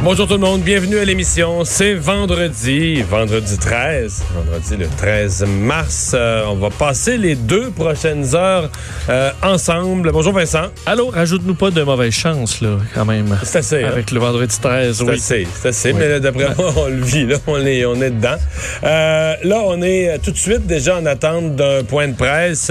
Bonjour tout le monde, bienvenue à l'émission. C'est vendredi, vendredi 13, vendredi le 13 mars. Euh, on va passer les deux prochaines heures euh, ensemble. Bonjour Vincent. Allô, rajoute-nous pas de mauvaise chance, là, quand même. C'est assez. hein? Avec le vendredi 13, C'est oui. assez, c'est assez. Oui. Mais d'après moi, on le vit, là. On est, on est dedans. Euh, là, on est tout de suite déjà en attente d'un point de presse.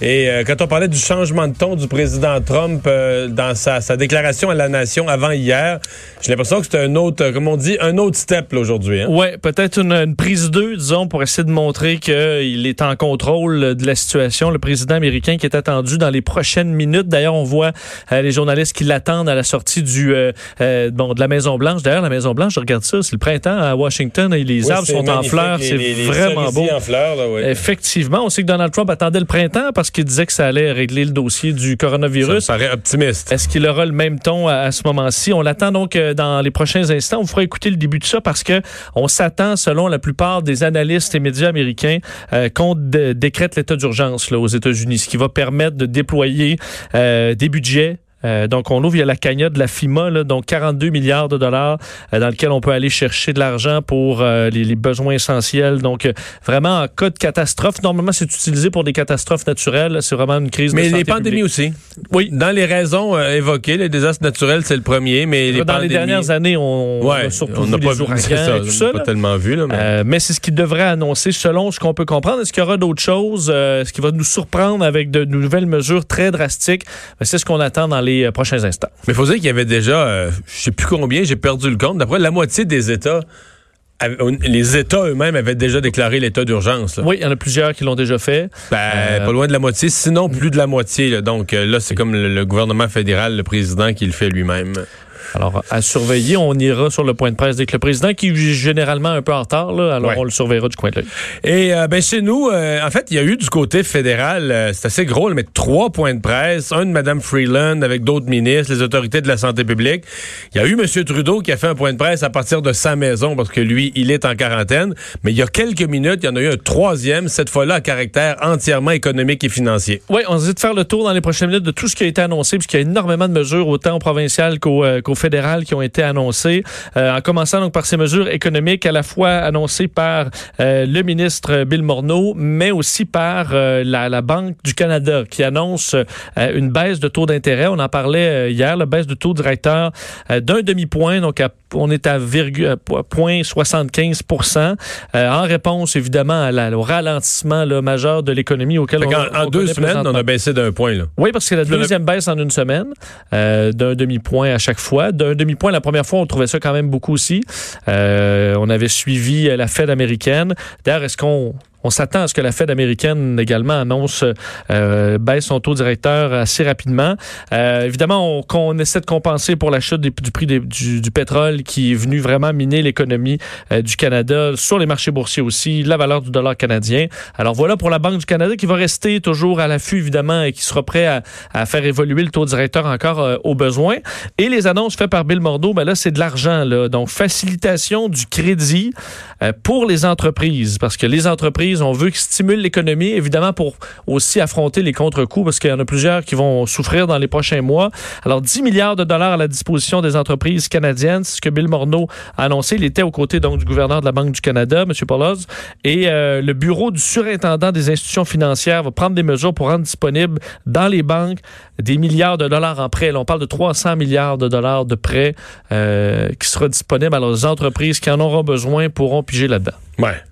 et quand on parlait du changement de ton du président Trump dans sa, sa déclaration à la nation avant hier, j'ai l'impression c'était un autre, euh, comme on dit, un autre step aujourd'hui. Hein? Ouais, peut-être une, une prise 2, disons, pour essayer de montrer qu'il est en contrôle de la situation. Le président américain qui est attendu dans les prochaines minutes. D'ailleurs, on voit euh, les journalistes qui l'attendent à la sortie du euh, euh, bon de la Maison Blanche. D'ailleurs, la Maison Blanche, je regarde ça, c'est le printemps à Washington et les Oui, arbres c'est sont en fleurs. C'est vraiment beau. en fleurs, là, oui. Effectivement, on sait que Donald Trump attendait le printemps parce qu'il disait que ça allait régler le dossier du coronavirus. Ça me paraît optimiste. Est-ce qu'il aura le même ton à, à ce moment-ci? On l'attend donc euh, dans les prochains instants. On vous fera écouter le début de ça parce que on s'attend, selon la plupart des analystes et médias américains, euh, qu'on dé- décrète l'état d'urgence aux États-Unis, ce qui va permettre de déployer euh, des budgets. Euh, donc, on ouvre, il y a la cagnotte de la FIMA, là, donc 42 milliards de dollars euh, dans lequel on peut aller chercher de l'argent pour euh, les, les besoins essentiels. Donc, vraiment, en cas de catastrophe, normalement, c'est utilisé pour des catastrophes naturelles. C'est vraiment une crise de Mais santé les pandémies publique. aussi. Oui. Dans les raisons évoquées, les désastres naturels, c'est le premier, mais les dans les dernières années, on, Ouais, on a surtout on vu pas les vu ça, et tout on ça. n'a pas tellement vu là, mais mais c'est ce qu'il devrait annoncer selon ce qu'on peut comprendre. Est-ce qu'il y aura d'autres choses? Est-ce qu'il va nous surprendre avec de nouvelles mesures très drastiques? Ben, c'est ce qu'on attend dans les euh, prochains instants. mais faut dire qu'il y avait déjà euh, je sais plus combien, j'ai perdu le compte, d'après la moitié des États les États eux-mêmes avaient déjà déclaré l'état d'urgence. Oui, il y en a plusieurs qui l'ont déjà fait. Ben, Euh, pas loin de la moitié, sinon plus de la moitié. là. Donc euh, là, c'est comme le, le gouvernement fédéral, le président qui le fait lui-même. Alors, à surveiller, on ira sur le point de presse que le président, qui est généralement un peu en retard, là, alors Ouais. on le surveillera du coin de l'œil. Et euh, ben chez nous, euh, en fait, il y a eu du côté fédéral, euh, c'est assez gros, mais trois points de presse, un de Mme Freeland avec d'autres ministres, les autorités de la santé publique. Il y a eu M. Trudeau qui a fait un point de presse à partir de sa maison parce que lui, il est en quarantaine. Mais il y a quelques minutes, il y en a eu un troisième, cette fois-là à caractère entièrement économique et financier. Oui, on se dit de faire le tour dans les prochaines minutes de tout ce qui a été annoncé, puisqu'il y a énormément de mesures, autant au provincial qu'au euh, qu'au fédéral, qui ont été annoncées. Euh, en commençant donc par ces mesures économiques, à la fois annoncées par euh, le ministre Bill Morneau, mais aussi par euh, la, la Banque du Canada, qui annonce une baisse de taux d'intérêt. On en parlait hier, la baisse de taux directeur d'un demi-point, donc à- on est à virgule, point 75 en réponse évidemment à la- au ralentissement là, majeur de l'économie auquel Fait on, en on deux semaines, on a baissé d'un point. Là. Oui, parce que c'est la deuxième baisse en une semaine, euh, d'un demi-point à chaque fois. D'un demi-point, la première fois, on trouvait ça quand même beaucoup aussi. Euh, on avait suivi euh, la Fed américaine. D'ailleurs, est-ce qu'on on s'attend à ce que la Fed américaine également annonce euh, baisse son taux directeur assez rapidement. Euh, évidemment, on, qu'on essaie de compenser pour la chute du prix du, du pétrole qui est venu vraiment miner l'économie euh, du Canada sur les marchés boursiers aussi, la valeur du dollar canadien. Alors voilà pour la Banque du Canada qui va rester toujours à l'affût évidemment et qui sera prêt à, à faire évoluer le taux directeur encore euh, au besoin. Et les annonces faites par Bill Morneau, ben là c'est de l'argent là, donc facilitation du crédit euh, pour les entreprises parce que les entreprises on veut qu'ils stimulent l'économie évidemment pour aussi affronter les contre-coups parce qu'il y en a plusieurs qui vont souffrir dans les prochains mois. Alors 10 milliards de dollars à la disposition des entreprises canadiennes, c'est ce que Bill Morneau a annoncé. Il était aux côtés donc du gouverneur de la Banque du Canada, M. Pauloz, et euh, le bureau du surintendant des institutions financières va prendre des mesures pour rendre disponibles dans les banques des milliards de dollars en prêts. On parle de 300 milliards de dollars de prêts euh, qui sera disponibles. Alors les entreprises qui en auront besoin pourront piger là-dedans. Ouais.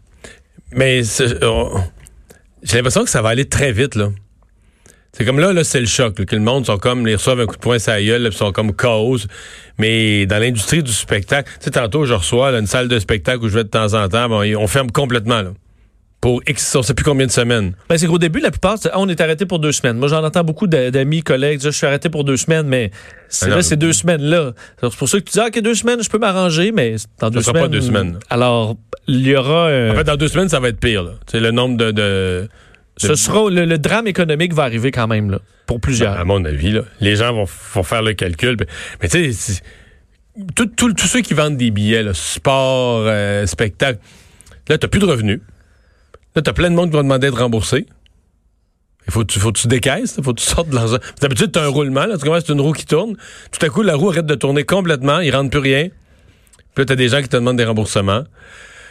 Mais on- j'ai l'impression que ça va aller très vite, là. C'est comme là, là c'est le choc. là, que le monde sont comme, ils reçoivent un coup de poing sur la gueule, là, sont comme chaos. Mais dans l'industrie du spectacle, tu sais, tantôt, je reçois une salle de spectacle où je vais de temps en temps, bon, on ferme complètement, là. Pour X, on sait plus combien de semaines. Ben, c'est qu'au début, la plupart, c'est, Ah, on est arrêté pour deux semaines. Moi, j'en entends beaucoup d'a- d'amis, collègues dire je suis arrêté pour deux semaines, mais c'est Ah là, ces deux semaines-là. Alors, C'est pour ça que tu dis, ah, OK, deux semaines, je peux m'arranger, mais dans deux sera semaines. pas deux semaines. Alors, il y aura En fait, dans deux semaines, ça va être pire. là. C'est le nombre de... de- ce sera le, le drame économique va arriver quand même là, pour plusieurs. à mon avis, là, les gens vont, vont faire le calcul. puis- Mais tu sais, tous ceux qui vendent des billets, là, sport, euh, spectacle, là, t'as plus de revenus. Là, t'as plein de monde qui va demander d'être remboursé. Il faut, que tu- faut tu décaisses, il faut que tu sortes de l'argent. D'habitude, t'as un roulement, là, tu commences, c'est une roue qui tourne. Tout à coup, la roue arrête de tourner complètement, il rentre plus rien. Puis là, t'as des gens qui te demandent des remboursements.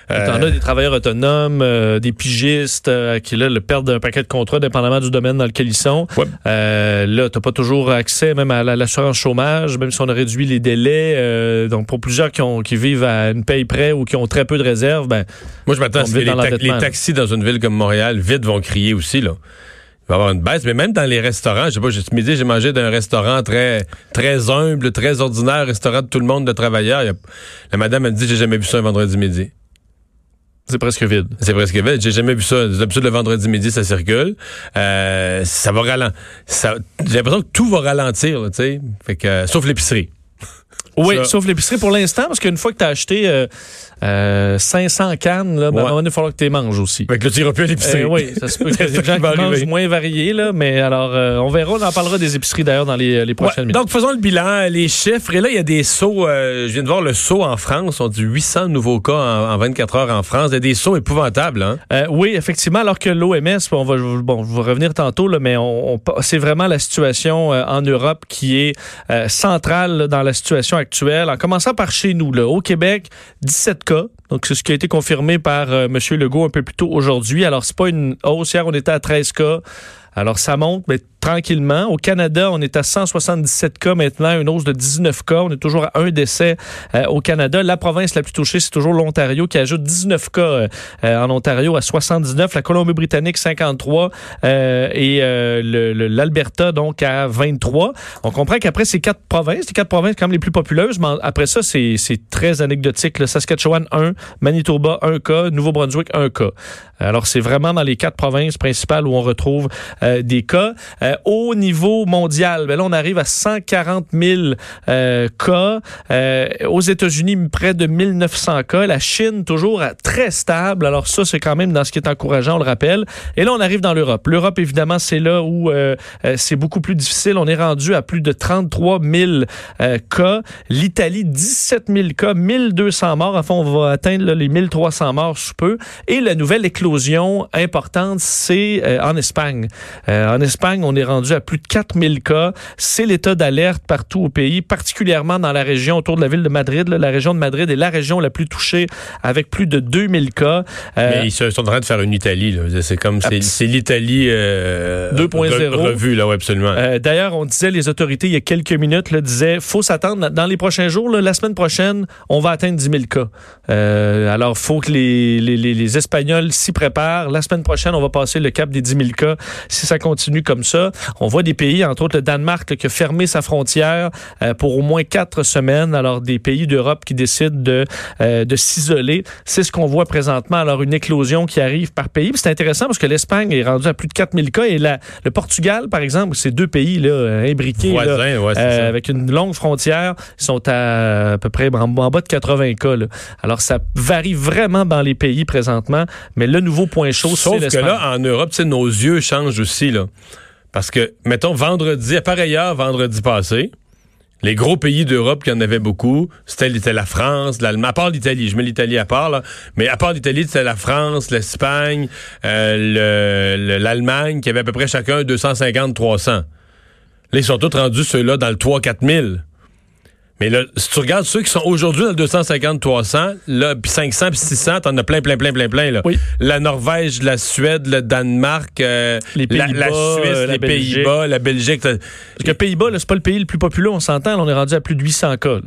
Euh, T'en as des travailleurs autonomes, euh, des pigistes euh, qui là le perdent un paquet de contrats dépendamment du domaine dans lequel ils sont. Ouais. Euh, là, t'as pas toujours accès même à la- l'assurance chômage, même si on a réduit les délais. euh, donc pour plusieurs qui, ont, qui vivent à une paye près ou qui ont très peu de réserves, ben Moi, je m'attends à ce que les, ta- taxis dans une ville comme Montréal, vite, vont crier aussi, là. Il va y avoir une baisse, mais même dans les restaurants, je sais pas, ce midi, j'ai mangé d'un restaurant très, très humble, très ordinaire, restaurant de tout le monde, de travailleurs. A- la madame a dit, j'ai jamais vu ça un vendredi midi. C'est presque vide. C'est presque vide. J'ai jamais vu ça. D'habitude, le vendredi midi, ça circule. Euh, ça va ralentir. J'ai l'impression que tout va ralentir, tu sais. Fait que, euh, sauf l'épicerie. Oui, Ça- sauf l'épicerie pour l'instant, parce qu'une fois que tu as acheté euh, euh, 500 cannes, là, ben, Ouais. à un moment donné, il va falloir que tu les manges aussi. Fait que là, tu iras plus à l'épicerie. Euh, oui, ça se peut des gens qui mangent moins variés, là, mais alors, euh, on verra, on en parlera des épiceries d'ailleurs dans les, les prochaines Ouais, minutes. donc, faisons le bilan, les chiffres. Et là, il y a des sauts. euh, je viens de voir le saut en France. On dit 800 nouveaux cas en, en 24 heures en France. Il y a des sauts épouvantables. Hein? Euh, oui, effectivement, alors que l'OMS, on va, bon, je vais revenir tantôt, là, mais on, on- c'est vraiment la situation euh, en Europe qui est euh, centrale là, dans la situation actuelle. En commençant par chez nous, là, au Québec, 17 Donc, c'est ce qui a été confirmé par euh, M. Legault un peu plus tôt aujourd'hui. Alors, c'est pas une hausse. Hier, on était à 13 cas. Alors, ça monte, mais tranquillement. Au Canada, on est à 177 cas maintenant, une hausse de 19 cas. On est toujours à un décès euh, au Canada. La province la plus touchée, c'est toujours l'Ontario qui ajoute 19 cas euh, euh, en Ontario à 79, la Colombie-Britannique 53 euh, et l'Alberta donc à 23. On comprend qu'après ces quatre provinces, les quatre provinces quand même les plus populeuses, mais après ça c'est très anecdotique. Le Saskatchewan 1, Manitoba 1 cas, Nouveau-Brunswick 1 cas. Alors c'est vraiment dans les quatre provinces principales où on retrouve des cas. Euh, au niveau mondial, ben là on arrive à 140 000 euh, cas. Euh, aux États-Unis, près de 1900 cas. La Chine, toujours très stable. Alors ça, c'est quand même dans ce qui est encourageant, on le rappelle. Et là, on arrive dans l'Europe. L'Europe, évidemment, c'est là où euh, euh, c'est beaucoup plus difficile. On est rendu à plus de 33 000 euh, cas. L'Italie, 17 000 cas, 1200 morts. Enfin, on va atteindre là, les 1300 morts sous peu. Et la nouvelle éclosion importante, c'est en Espagne. En Espagne, on est rendu à plus de 4000 cas. C'est l'état d'alerte partout au pays, particulièrement dans la région autour de la ville de Madrid. là. La région de Madrid est la région la plus touchée avec plus de 2000 cas. Euh, Mais ils sont en train de faire une Italie. C'est comme c'est l'Italie euh, 2.0. re- revue là, ouais, absolument. Euh, D'ailleurs, on disait, les autorités, il y a quelques minutes, là, disaient, faut s'attendre, dans les prochains jours, là, la semaine prochaine, on va atteindre 10 000 cas. Euh, alors, faut que les, les, les- les Espagnols s'y préparent. La semaine prochaine, on va passer le cap des 10 000 cas. Si ça continue comme ça, on voit des pays, entre autres le Danemark, là, qui a fermé sa frontière euh, pour au moins quatre semaines. Alors, des pays d'Europe qui décident de, euh, de s'isoler. C'est ce qu'on voit présentement. Alors, une éclosion qui arrive par pays. C'est intéressant parce que l'Espagne est rendue à plus de 4000 cas et la, le Portugal, par exemple, ces deux pays là, imbriqués là, ouais, euh, avec une longue frontière, ils sont à, à peu près en, en bas de 80 cas. là. Alors, ça varie vraiment dans les pays présentement, mais le nouveau point chaud, c'est Sauf que là, en Europe, nos yeux changent aussi. Là. Parce que, mettons, vendredi, à pareille heure, vendredi passé, les gros pays d'Europe qui en avaient beaucoup, c'était la France, l'Allemagne, à part l'Italie, je mets l'Italie à part, là, mais à part l'Italie, c'était la France, l'Espagne, euh, le- le- l'Allemagne, qui avait à peu près chacun 250-300. Là, ils sont tous rendus ceux-là dans le 3-4 000. Mais là, si tu regardes ceux qui sont aujourd'hui dans le 250-300, là, puis 500 puis 600, t'en as plein, plein, plein, plein, plein, là. Oui. La Norvège, la Suède, le Danemark, euh, Les la, Suisse, la les. Pays-Bas, la Belgique. Parce que Pays-Bas, là, c'est pas le pays le plus populaire, on s'entend, là, on est rendu à plus de 800 cas. là.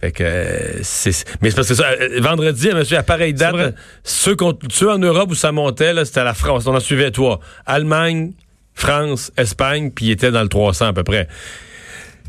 Fait que, euh, c'est, mais c'est parce que ça, euh, vendredi, monsieur, à pareille date, ceux, ceux en Europe où ça montait, là, c'était la France. On en suivait toi. Allemagne, France, Espagne, puis était dans le 300 à peu près.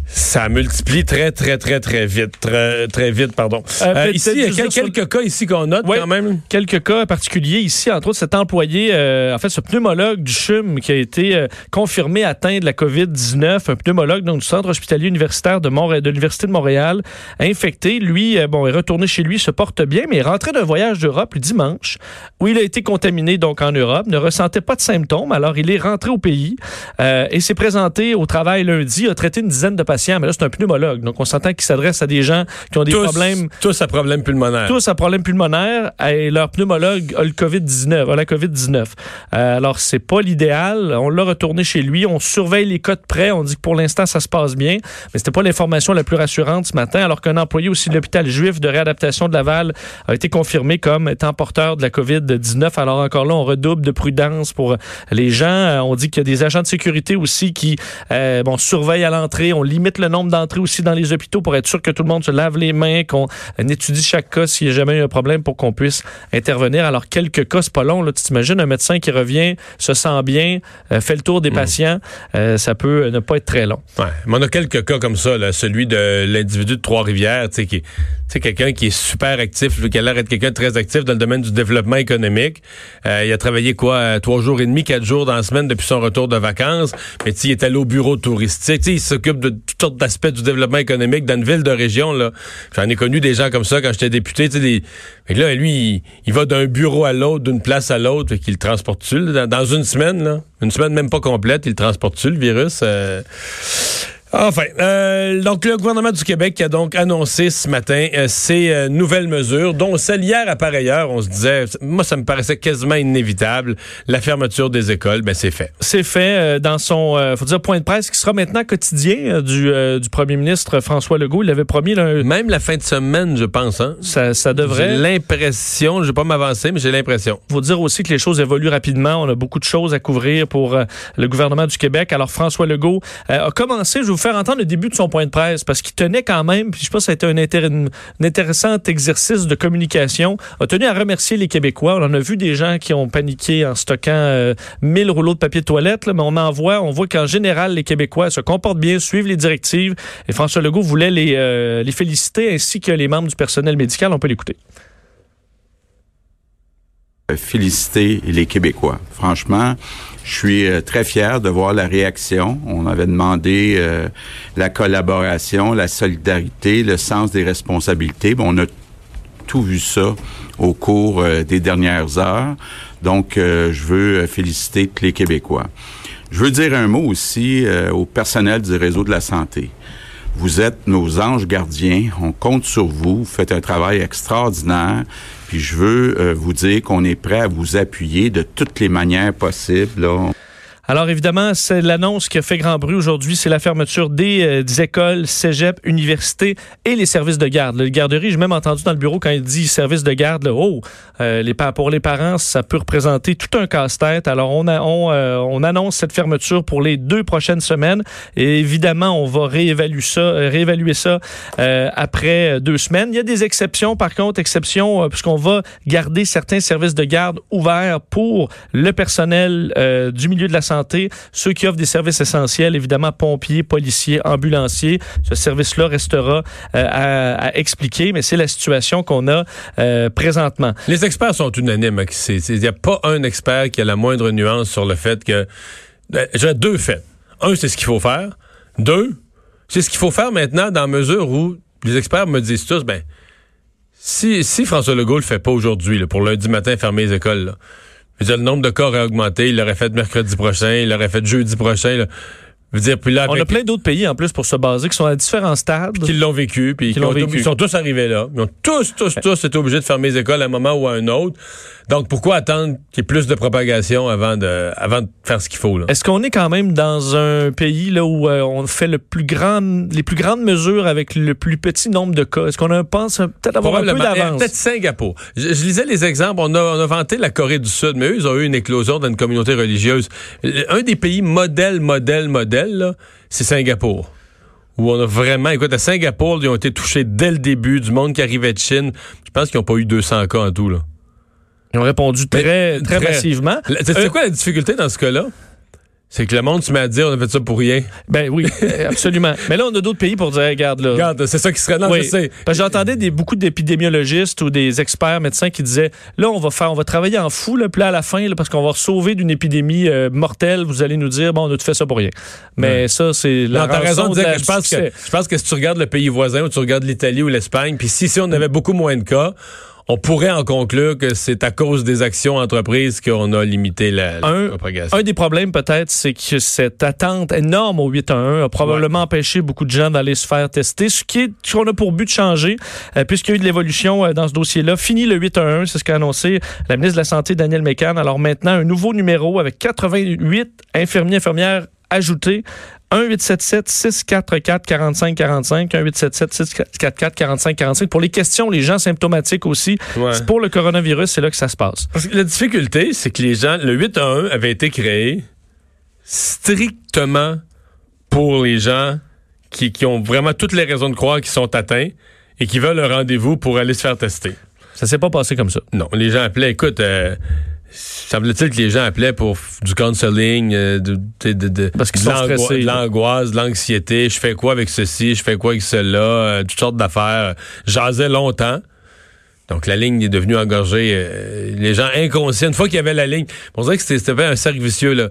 Ça multiplie très, très, très, très vite. Très, très vite, pardon. Euh, Euh, ici, il y a sur- quelques cas ici qu'on note Ouais. quand même. quelques cas particuliers ici, entre autres cet employé, euh, en fait ce pneumologue du CHUM qui a été confirmé atteint de la COVID-19, un pneumologue donc, du centre hospitalier universitaire de, Montréal, de l'Université de Montréal, infecté. Lui, bon, est retourné chez lui, se porte bien, mais est rentré d'un voyage d'Europe le dimanche où il a été contaminé donc en Europe, ne ressentait pas de symptômes, alors il est rentré au pays et s'est présenté au travail lundi, a traité une dizaine de patients, mais là c'est un pneumologue, donc on s'entend qu'il s'adresse à des gens qui ont des tous, problèmes Tous à problème pulmonaire. tous à problème pulmonaire et leur pneumologue a le COVID-19, a la COVID-19. Euh, alors, c'est pas l'idéal. On l'a retourné chez lui. On surveille les cas de près. On dit que pour l'instant, ça se passe bien. Mais c'était pas l'information la plus rassurante ce matin, alors qu'un employé aussi de l'hôpital juif de réadaptation de Laval a été confirmé comme étant porteur de la COVID-19. Alors, encore là, on redouble de prudence pour les gens. Euh, On dit qu'il y a des agents de sécurité aussi qui, euh, bon, surveillent à l'entrée. On limite le nombre d'entrées aussi dans les hôpitaux pour être sûr que tout le monde se lave les mains, qu'on on étudie chaque cas s'il y a jamais eu un problème pour qu'on puisse intervenir. Alors, quelques cas, c'est pas long. Là. Tu t'imagines un médecin qui revient, se sent bien, euh, fait le tour des patients. Euh, ça peut ne pas être très long. Ouais. Mais on a quelques cas comme ça, là. celui de l'individu de Trois-Rivières, tu sais, qui, sais, quelqu'un qui est super actif, qui a l'air d'être quelqu'un de très actif dans le domaine du développement économique. Euh, il a travaillé quoi, euh, trois jours et demi, quatre jours dans la semaine depuis son retour de vacances. Mais il est allé au bureau touristique. Tu sais, il s'occupe de toutes sortes d'aspects du développement économique dans une ville de région. Là, j'en ai connu des gens comme ça quand j'étais député. Tu sais, des... Que là, lui, il, va d'un bureau à l'autre, d'une place à l'autre, fait qu'il transporte-tu dans, une semaine, là, une semaine même pas complète, il transporte-tu le virus. Euh... Enfin, euh, donc le gouvernement du Québec a donc annoncé ce matin euh, ces euh, nouvelles mesures, dont celle hier à pareille heure, on se disait, moi ça me paraissait quasiment inévitable, la fermeture des écoles, ben c'est fait. C'est fait euh, dans son, euh, faut dire, point de presse qui sera maintenant quotidien euh, du, euh, du premier ministre François Legault. Il avait promis, là, Même la fin de semaine, je pense. Hein? ça, ça J'ai devrait. l'impression, je vais pas m'avancer, mais j'ai l'impression. faut dire aussi que les choses évoluent rapidement. On a beaucoup de choses à couvrir pour euh, le gouvernement du Québec. Alors, François Legault euh, a commencé, je vais faire entendre le début de son point de presse, parce qu'il tenait quand même, puis je pense que ça a été un, intér- un intéressant exercice de communication, a tenu à remercier les Québécois. On en a vu des gens qui ont paniqué en stockant euh, 1000 rouleaux de papier de toilette, mais on en voit, on voit qu'en général, les Québécois se comportent bien, suivent les directives, et François Legault voulait les, euh, les féliciter, ainsi que les membres du personnel médical. On peut l'écouter. féliciter les Québécois. Franchement, je suis euh, très fier de voir la réaction. On avait demandé euh, la collaboration, la solidarité, le sens des responsabilités. Bon, on a tout vu ça au cours euh, des dernières heures. Donc, euh, je veux féliciter tous les Québécois. Je veux dire un mot aussi au personnel du réseau de la santé. Vous êtes nos anges gardiens. On compte sur vous. Vous faites un travail extraordinaire. Puis je veux euh, vous dire qu'on est prêt à vous appuyer de toutes les manières possibles. là. Alors évidemment, c'est l'annonce qui a fait grand bruit aujourd'hui, c'est la fermeture des, euh, écoles, cégep, universités et les services de garde. Les garderies, j'ai même entendu dans le bureau quand il dit services de garde, là, oh, euh, les, pour les parents, ça peut représenter tout un casse-tête. Alors on, euh, on annonce cette fermeture pour les deux prochaines semaines et évidemment, on va réévaluer ça, euh, réévaluer ça euh, après euh, deux semaines. Il y a des exceptions, par contre, exceptions euh, puisqu'on va garder certains services de garde ouverts pour le personnel euh, du milieu de la santé, ceux qui offrent des services essentiels, évidemment pompiers, policiers, ambulanciers. Ce service-là restera euh, à, expliquer, mais c'est la situation qu'on a euh, présentement. Les experts sont unanimes. Il n'y a pas un expert qui a la moindre nuance sur le fait que... Ben, J'ai deux faits. Un, c'est ce qu'il faut faire. Deux, c'est ce qu'il faut faire maintenant dans la mesure où les experts me disent tous, ben, si, si François Legault le fait pas aujourd'hui, pour lundi matin fermer les écoles, là, je le nombre de cas aurait augmenté, il l'aurait fait mercredi prochain, il l'aurait fait jeudi prochain. Je veux dire, puis là, On a plein d'autres pays en plus pour se baser qui sont à différents stades. qui l'ont vécu, puis Qui qui l'ont ont- vécu. ils sont tous arrivés là. Ils ont tous, tous, tous été obligés de fermer les écoles à un moment ou à un autre. Donc, pourquoi attendre qu'il y ait plus de propagation avant de, avant de faire ce qu'il faut, là? Est-ce qu'on est quand même dans un pays là où euh, on fait le plus grand, les plus grandes mesures avec le plus petit nombre de cas? Est-ce qu'on pense euh, peut-être avoir un peu d'avance? Peut-être Singapour. Je, je lisais les exemples. On a, on a vanté la Corée du Sud, mais eux, ils ont eu une éclosion dans une communauté religieuse. Un des pays modèle, modèle, modèle, c'est Singapour. Où on a vraiment, écoute, à Singapour, ils ont été touchés dès le début, du monde qui arrivait de Chine. Je pense qu'ils n'ont pas eu 200 cas en tout, là. Ils ont répondu très, très, très- massivement. C'est Euh, quoi la difficulté dans ce cas-là? C'est que le monde se met à dire on a fait ça pour rien. Ben oui, absolument. Mais là, on a d'autres pays pour dire, regarde là. Regarde, c'est ça qui serait. Non, Oui. J'entendais des, beaucoup d'épidémiologistes ou des experts médecins qui disaient là, on va faire, on va travailler en fou, là, puis là, à la fin, là, parce qu'on va sauver d'une épidémie euh, mortelle, vous allez nous dire, bon, on a tout fait ça pour rien. Mais ça, c'est la Non, raison rançon de dire la- que je pense que je pense que si tu regardes le pays voisin ou tu regardes l'Italie ou l'Espagne, puis si, si on avait beaucoup moins de cas, on pourrait en conclure que c'est à cause des actions entreprises qu'on a limité la, la Un- propagation. Un des problèmes, peut-être, c'est que cette attente énorme au 8-1-1 a probablement empêché beaucoup de gens d'aller se faire tester, ce qui est ce qu'on a pour but de changer, euh, puisqu'il y a eu de l'évolution euh, dans ce dossier-là. Fini le 8-1-1, c'est ce qu'a annoncé la ministre de la Santé, Danielle Mécan. Alors maintenant, un nouveau numéro avec 88 infirmiers, infirmières ajoutés. 1-877-644-4545, 1-877-644-4545. Pour les questions, les gens symptomatiques aussi, Ouais. c'est pour le coronavirus, c'est là que ça se passe. Parce que la difficulté, c'est que les gens, le 8 à 1 avait été créé strictement pour les gens qui, qui ont vraiment toutes les raisons de croire qu'ils sont atteints et qui veulent un rendez-vous pour aller se faire tester. Ça s'est pas passé comme ça. Non, les gens appelaient, écoute, euh, semble-t-il que les gens appelaient pour du counseling, euh, de, Parce qu'ils l'angoisse, de l'anxiété. Je fais quoi avec ceci? Je fais quoi avec cela? Euh, toutes sortes d'affaires. Jasais longtemps. Donc, la ligne est devenue engorgée. euh, les gens inconscients, une fois qu'il y avait la ligne, on dirait que c'était un cercle vicieux. Là.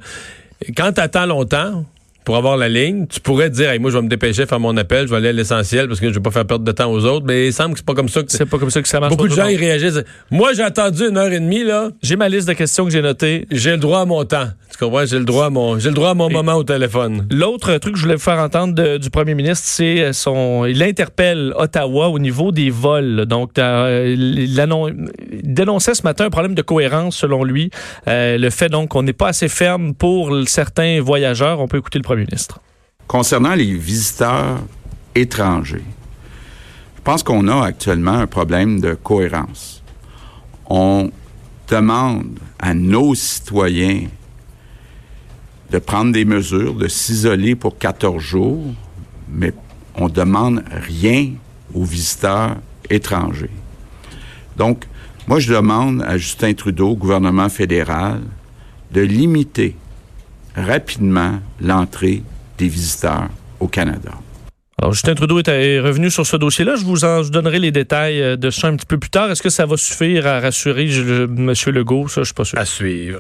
Quand tu attends longtemps pour avoir la ligne, tu pourrais dire, Hey, moi, je vais me dépêcher, faire mon appel, je vais aller à l'essentiel parce que je vais pas faire perdre de temps aux autres. Mais il semble que c'est pas comme ça que C'est pas comme ça que ça marche. Beaucoup de gens ils réagissent. Moi, j'ai attendu une heure et demie, là. J'ai ma liste de questions que j'ai notées. J'ai le droit à mon temps. Tu comprends? J'ai le droit à mon, j'ai le droit à mon Et- moment au téléphone. L'autre truc que je voulais vous faire entendre de- du premier ministre, c'est euh, son. Il interpelle Ottawa au niveau des vols. Donc, euh, il, annon- il dénonçait ce matin un problème de cohérence, selon lui. Euh, le fait donc qu'on n'est pas assez ferme pour certains voyageurs. On peut écouter le premier ministre. Concernant les visiteurs étrangers, je pense qu'on a actuellement un problème de cohérence. On demande à nos citoyens de prendre des mesures, de s'isoler pour 14 jours, mais on demande rien aux visiteurs étrangers. Donc, moi, je demande à Justin Trudeau, au gouvernement fédéral, de limiter rapidement l'entrée des visiteurs au Canada. Alors, Justin Trudeau est revenu sur ce dossier-là. Je vous en je donnerai les détails euh, de ça un petit peu plus tard. Est-ce que ça va suffire à rassurer M. Legault? Ça, je suis pas sûr. À suivre.